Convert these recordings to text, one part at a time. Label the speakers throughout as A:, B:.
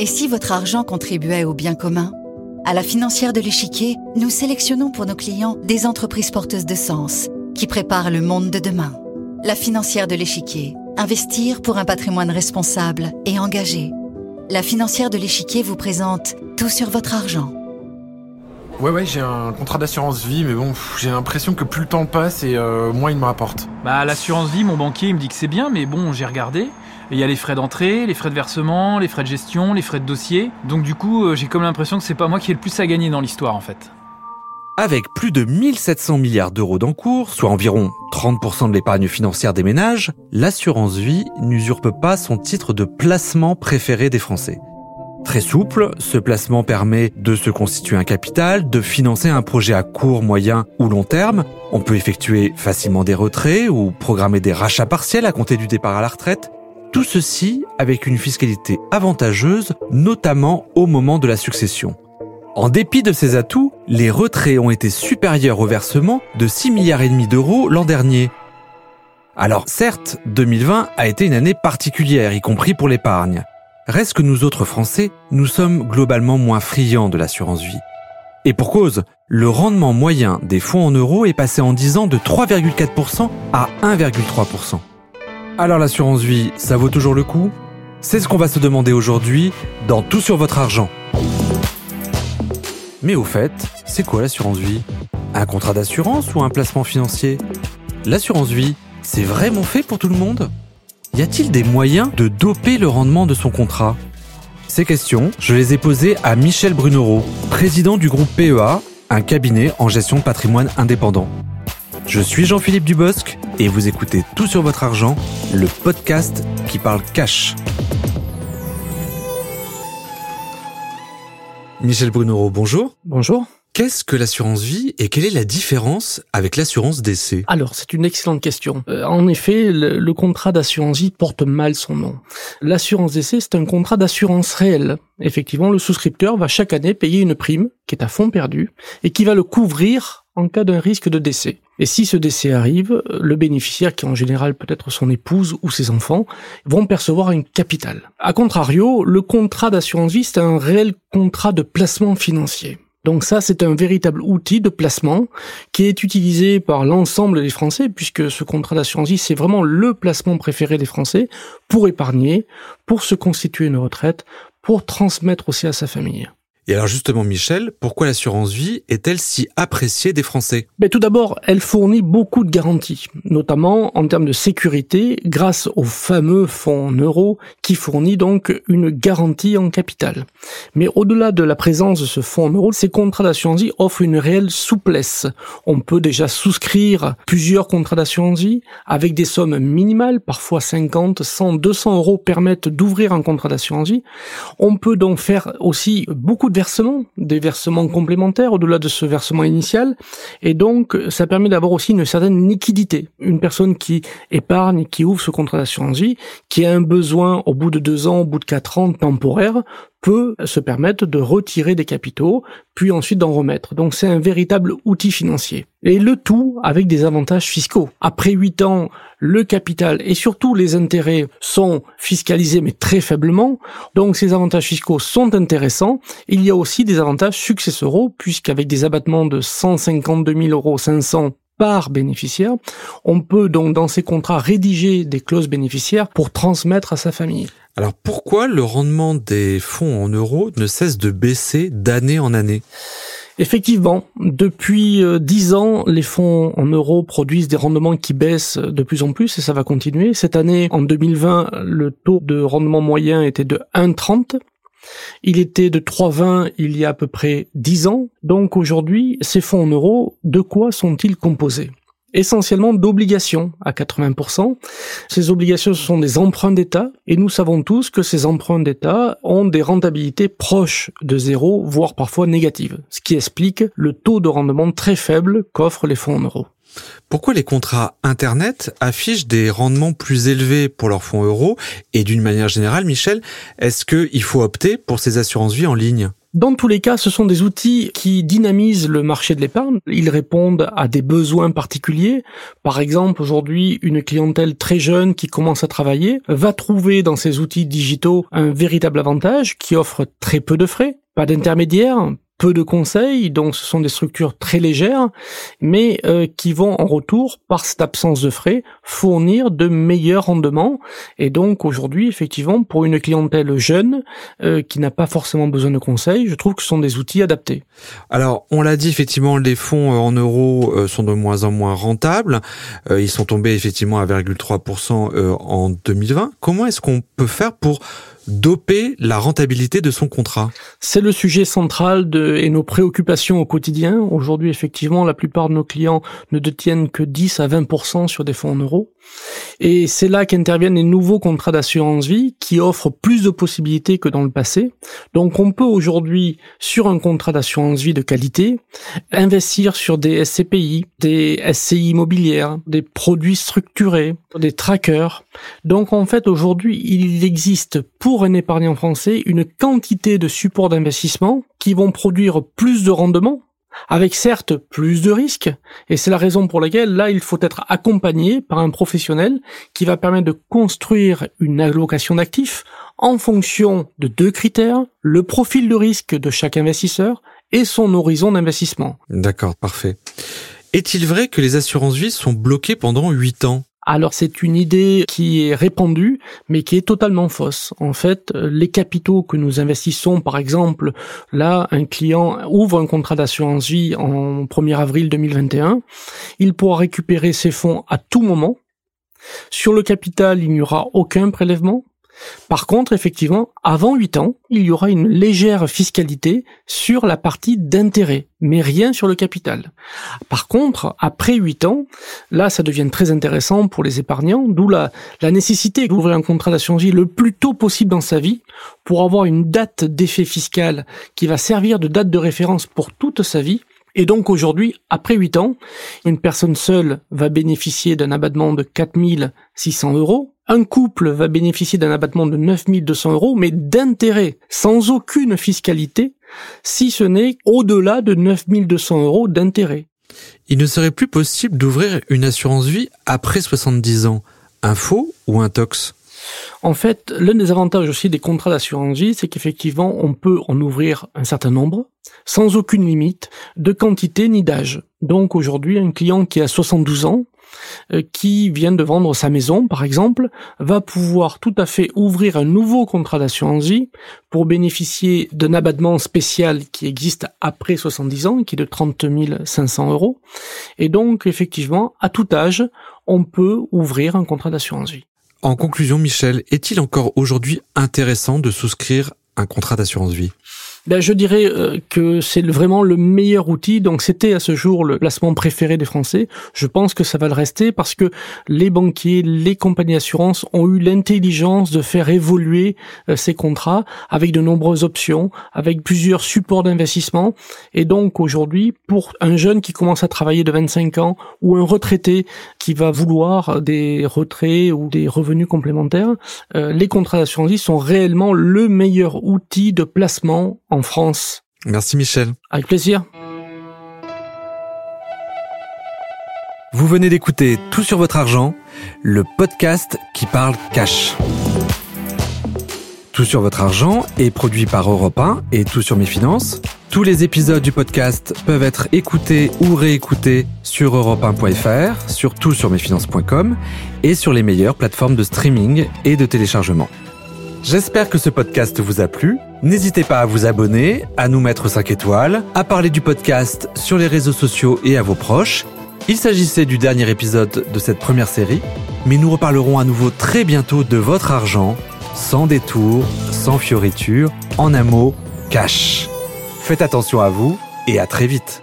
A: Et si votre argent contribuait au bien commun? À la financière de l'échiquier, nous sélectionnons pour nos clients des entreprises porteuses de sens qui préparent le monde de demain. La financière de l'échiquier, investir pour un patrimoine responsable et engagé. La financière de l'échiquier vous présente tout sur votre argent.
B: Ouais ouais j'ai un contrat d'assurance vie mais bon j'ai l'impression que plus le temps passe et euh, moins il me rapporte.
C: Bah l'assurance vie mon banquier il me dit que c'est bien mais bon j'ai regardé. Il y a les frais d'entrée, les frais de versement, les frais de gestion, les frais de dossier. Donc du coup euh, j'ai comme l'impression que c'est pas moi qui ai le plus à gagner dans l'histoire en fait.
D: Avec plus de 1700 milliards d'euros d'encours, soit environ 30% de l'épargne financière des ménages, l'assurance vie n'usurpe pas son titre de placement préféré des Français. Très souple, ce placement permet de se constituer un capital, de financer un projet à court, moyen ou long terme. On peut effectuer facilement des retraits ou programmer des rachats partiels à compter du départ à la retraite. Tout ceci avec une fiscalité avantageuse, notamment au moment de la succession. En dépit de ces atouts, les retraits ont été supérieurs au versement de 6 milliards et demi d'euros l'an dernier. Alors certes, 2020 a été une année particulière, y compris pour l'épargne. Reste que nous autres Français, nous sommes globalement moins friands de l'assurance vie. Et pour cause, le rendement moyen des fonds en euros est passé en 10 ans de 3,4% à 1,3%. Alors l'assurance vie, ça vaut toujours le coup? C'est ce qu'on va se demander aujourd'hui dans Tout sur votre argent. Mais au fait, c'est quoi l'assurance vie? Un contrat d'assurance ou un placement financier? L'assurance vie, c'est vraiment fait pour tout le monde? Y a-t-il des moyens de doper le rendement de son contrat? Ces questions, je les ai posées à Michel Brunereau, président du groupe PEA, un cabinet en gestion de patrimoine indépendant. Je suis Jean-Philippe Dubosc et vous écoutez Tout sur votre argent, le podcast qui parle cash. Michel Brunereau, bonjour.
E: Bonjour.
D: Qu'est-ce que l'assurance vie et quelle est la différence avec l'assurance décès
E: Alors, c'est une excellente question. Euh, en effet, le, contrat d'assurance vie porte mal son nom. L'assurance décès, c'est un contrat d'assurance réelle. Effectivement, le souscripteur va chaque année payer une prime qui est à fond perdu et qui va le couvrir en cas d'un risque de décès. Et si ce décès arrive, le bénéficiaire, qui en général peut être son épouse ou ses enfants, vont percevoir une capitale. A contrario, le contrat d'assurance vie, c'est un réel contrat de placement financier. Donc ça, c'est un véritable outil de placement qui est utilisé par l'ensemble des Français, puisque ce contrat d'assurance vie, c'est vraiment le placement préféré des Français pour épargner, pour se constituer une retraite, pour transmettre aussi à sa famille.
D: Et alors justement, Michel, pourquoi l'assurance vie est-elle si appréciée des Français?
E: Mais Tout d'abord, elle fournit beaucoup de garanties, notamment en termes de sécurité, grâce au fameux fonds en euros qui fournit donc une garantie en capital. Mais au-delà de la présence de ce fonds en euros, ces contrats d'assurance vie offrent une réelle souplesse. On peut déjà souscrire plusieurs contrats d'assurance vie avec des sommes minimales, parfois 50, 100, 200 euros permettent d'ouvrir un contrat d'assurance vie. On peut donc faire aussi beaucoup versements, des versements complémentaires au-delà de ce versement initial. Et donc, ça permet d'avoir aussi une certaine liquidité. Une personne qui épargne, qui ouvre ce contrat d'assurance vie, qui a un besoin au bout de deux ans, au bout de quatre ans temporaire, peut se permettre de retirer des capitaux, puis ensuite d'en remettre. Donc c'est un véritable outil financier. Et le tout avec des avantages fiscaux. Après 8 ans, le capital et surtout les intérêts sont fiscalisés mais très faiblement. Donc ces avantages fiscaux sont intéressants. Il y a aussi des avantages successoraux puisqu'avec des abattements de 152 000 euros 500 par bénéficiaire. On peut donc dans ces contrats rédiger des clauses bénéficiaires pour transmettre à sa famille.
D: Alors pourquoi le rendement des fonds en euros ne cesse de baisser d'année en année?
E: Effectivement, depuis euh, dix ans, les fonds en euros produisent des rendements qui baissent de plus en plus et ça va continuer. Cette année, en 2020, le taux de rendement moyen était de 1,30 il était de 3,20 il y a à peu près 10 ans. Donc aujourd'hui, ces fonds en euros, de quoi sont-ils composés? Essentiellement d'obligations à 80%. Ces obligations sont des emprunts d'État et nous savons tous que ces emprunts d'État ont des rentabilités proches de zéro, voire parfois négatives, ce qui explique le taux de rendement très faible qu'offrent les fonds en euros.
D: Pourquoi les contrats Internet affichent des rendements plus élevés pour leurs fonds euros? Et d'une manière générale, Michel, est-ce qu'il faut opter pour ces assurances vie en ligne?
E: Dans tous les cas, ce sont des outils qui dynamisent le marché de l'épargne. Ils répondent à des besoins particuliers. Par exemple, aujourd'hui, une clientèle très jeune qui commence à travailler va trouver dans ces outils digitaux un véritable avantage qui offre très peu de frais, pas d'intermédiaire, peu de conseils, donc ce sont des structures très légères, mais euh, qui vont en retour, par cette absence de frais, fournir de meilleurs rendements. Et donc aujourd'hui, effectivement, pour une clientèle jeune euh, qui n'a pas forcément besoin de conseils, je trouve que ce sont des outils adaptés.
D: Alors, on l'a dit, effectivement, les fonds euh, en euros sont de moins en moins rentables. ils sont tombés effectivement à 1,3% en 2020. Comment est-ce qu'on peut faire pour doper la rentabilité de son contrat
E: C'est le sujet central de, et nos préoccupations au quotidien. Aujourd'hui, effectivement, la plupart de nos clients ne détiennent que 10 à 20% sur des fonds en euros. Et c'est là qu'interviennent les nouveaux contrats d'assurance vie qui offrent plus de possibilités que dans le passé. Donc on peut aujourd'hui, sur un contrat d'assurance vie de qualité, investir sur des SCPI, des SCI immobilières, des produits structurés, des trackers. Donc en fait aujourd'hui, il existe pour un épargnant français une quantité de supports d'investissement qui vont produire plus de rendement avec certes plus de risques, et c'est la raison pour laquelle là il faut être accompagné par un professionnel qui va permettre de construire une allocation d'actifs en fonction de deux critères, le profil de risque de chaque investisseur et son horizon d'investissement.
D: D'accord, parfait. Est-il vrai que les assurances vie sont bloquées pendant 8 ans?
E: Alors c'est une idée qui est répandue, mais qui est totalement fausse. En fait, les capitaux que nous investissons, par exemple, là, un client ouvre un contrat d'assurance vie en 1er avril 2021, il pourra récupérer ses fonds à tout moment. Sur le capital, il n'y aura aucun prélèvement. Par contre, effectivement, avant 8 ans, il y aura une légère fiscalité sur la partie d'intérêt, mais rien sur le capital. Par contre, après 8 ans, là, ça devient très intéressant pour les épargnants, d'où la, nécessité d'ouvrir un contrat d'assurance vie le plus tôt possible dans sa vie pour avoir une date d'effet fiscal qui va servir de date de référence pour toute sa vie et donc aujourd'hui, après 8 ans, une personne seule va bénéficier d'un abattement de 4600 euros. Un couple va bénéficier d'un abattement de 9200 euros, mais d'intérêt, sans aucune fiscalité, si ce n'est au-delà de 9200 euros d'intérêt.
D: Il ne serait plus possible d'ouvrir une assurance vie après 70 ans. Un faux ou un tox?
E: En fait, l'un des avantages aussi des contrats d'assurance vie, c'est qu'effectivement, on peut en ouvrir un certain nombre, sans aucune limite de quantité ni d'âge. Donc aujourd'hui, un client qui a 72 ans, euh, qui vient de vendre sa maison, par exemple, va pouvoir tout à fait ouvrir un nouveau contrat d'assurance vie pour bénéficier d'un abattement spécial qui existe après 70 ans, qui est de 30 500 euros. Et donc, effectivement, à tout âge, on peut ouvrir un contrat d'assurance vie.
D: En conclusion, Michel, est-il encore aujourd'hui intéressant de souscrire un contrat d'assurance vie?
E: Ben, je dirais euh, que c'est vraiment le meilleur outil. Donc c'était à ce jour le placement préféré des Français. Je pense que ça va le rester parce que les banquiers, les compagnies d'assurance ont eu l'intelligence de faire évoluer euh, ces contrats avec de nombreuses options, avec plusieurs supports d'investissement. Et donc aujourd'hui, pour un jeune qui commence à travailler de 25 ans ou un retraité qui va vouloir des retraits ou des revenus complémentaires, euh, les contrats d'assurance sont réellement le meilleur outil de placement en France.
D: Merci Michel.
E: Avec plaisir.
D: Vous venez d'écouter Tout sur votre argent, le podcast qui parle cash. Tout sur votre argent est produit par Europe 1 et Tout sur mes finances. Tous les épisodes du podcast peuvent être écoutés ou réécoutés sur europe1.fr, sur toutsurmesfinances.com et sur les meilleures plateformes de streaming et de téléchargement. J'espère que ce podcast vous a plu. N'hésitez pas à vous abonner, à nous mettre 5 étoiles, à parler du podcast sur les réseaux sociaux et à vos proches. Il s'agissait du dernier épisode de cette première série, mais nous reparlerons à nouveau très bientôt de votre argent, sans détour, sans fioriture, en un mot, cash. Faites attention à vous et à très vite.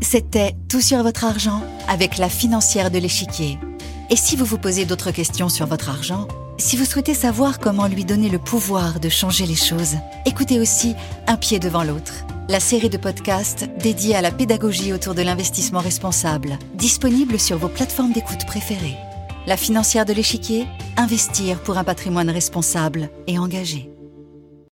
A: C'était Tout sur votre argent avec la financière de l'échiquier. Et si vous vous posez d'autres questions sur votre argent, si vous souhaitez savoir comment lui donner le pouvoir de changer les choses, écoutez aussi Un pied devant l'autre, la série de podcasts dédiée à la pédagogie autour de l'investissement responsable, disponible sur vos plateformes d'écoute préférées. La financière de l'échiquier, investir pour un patrimoine responsable et engagé.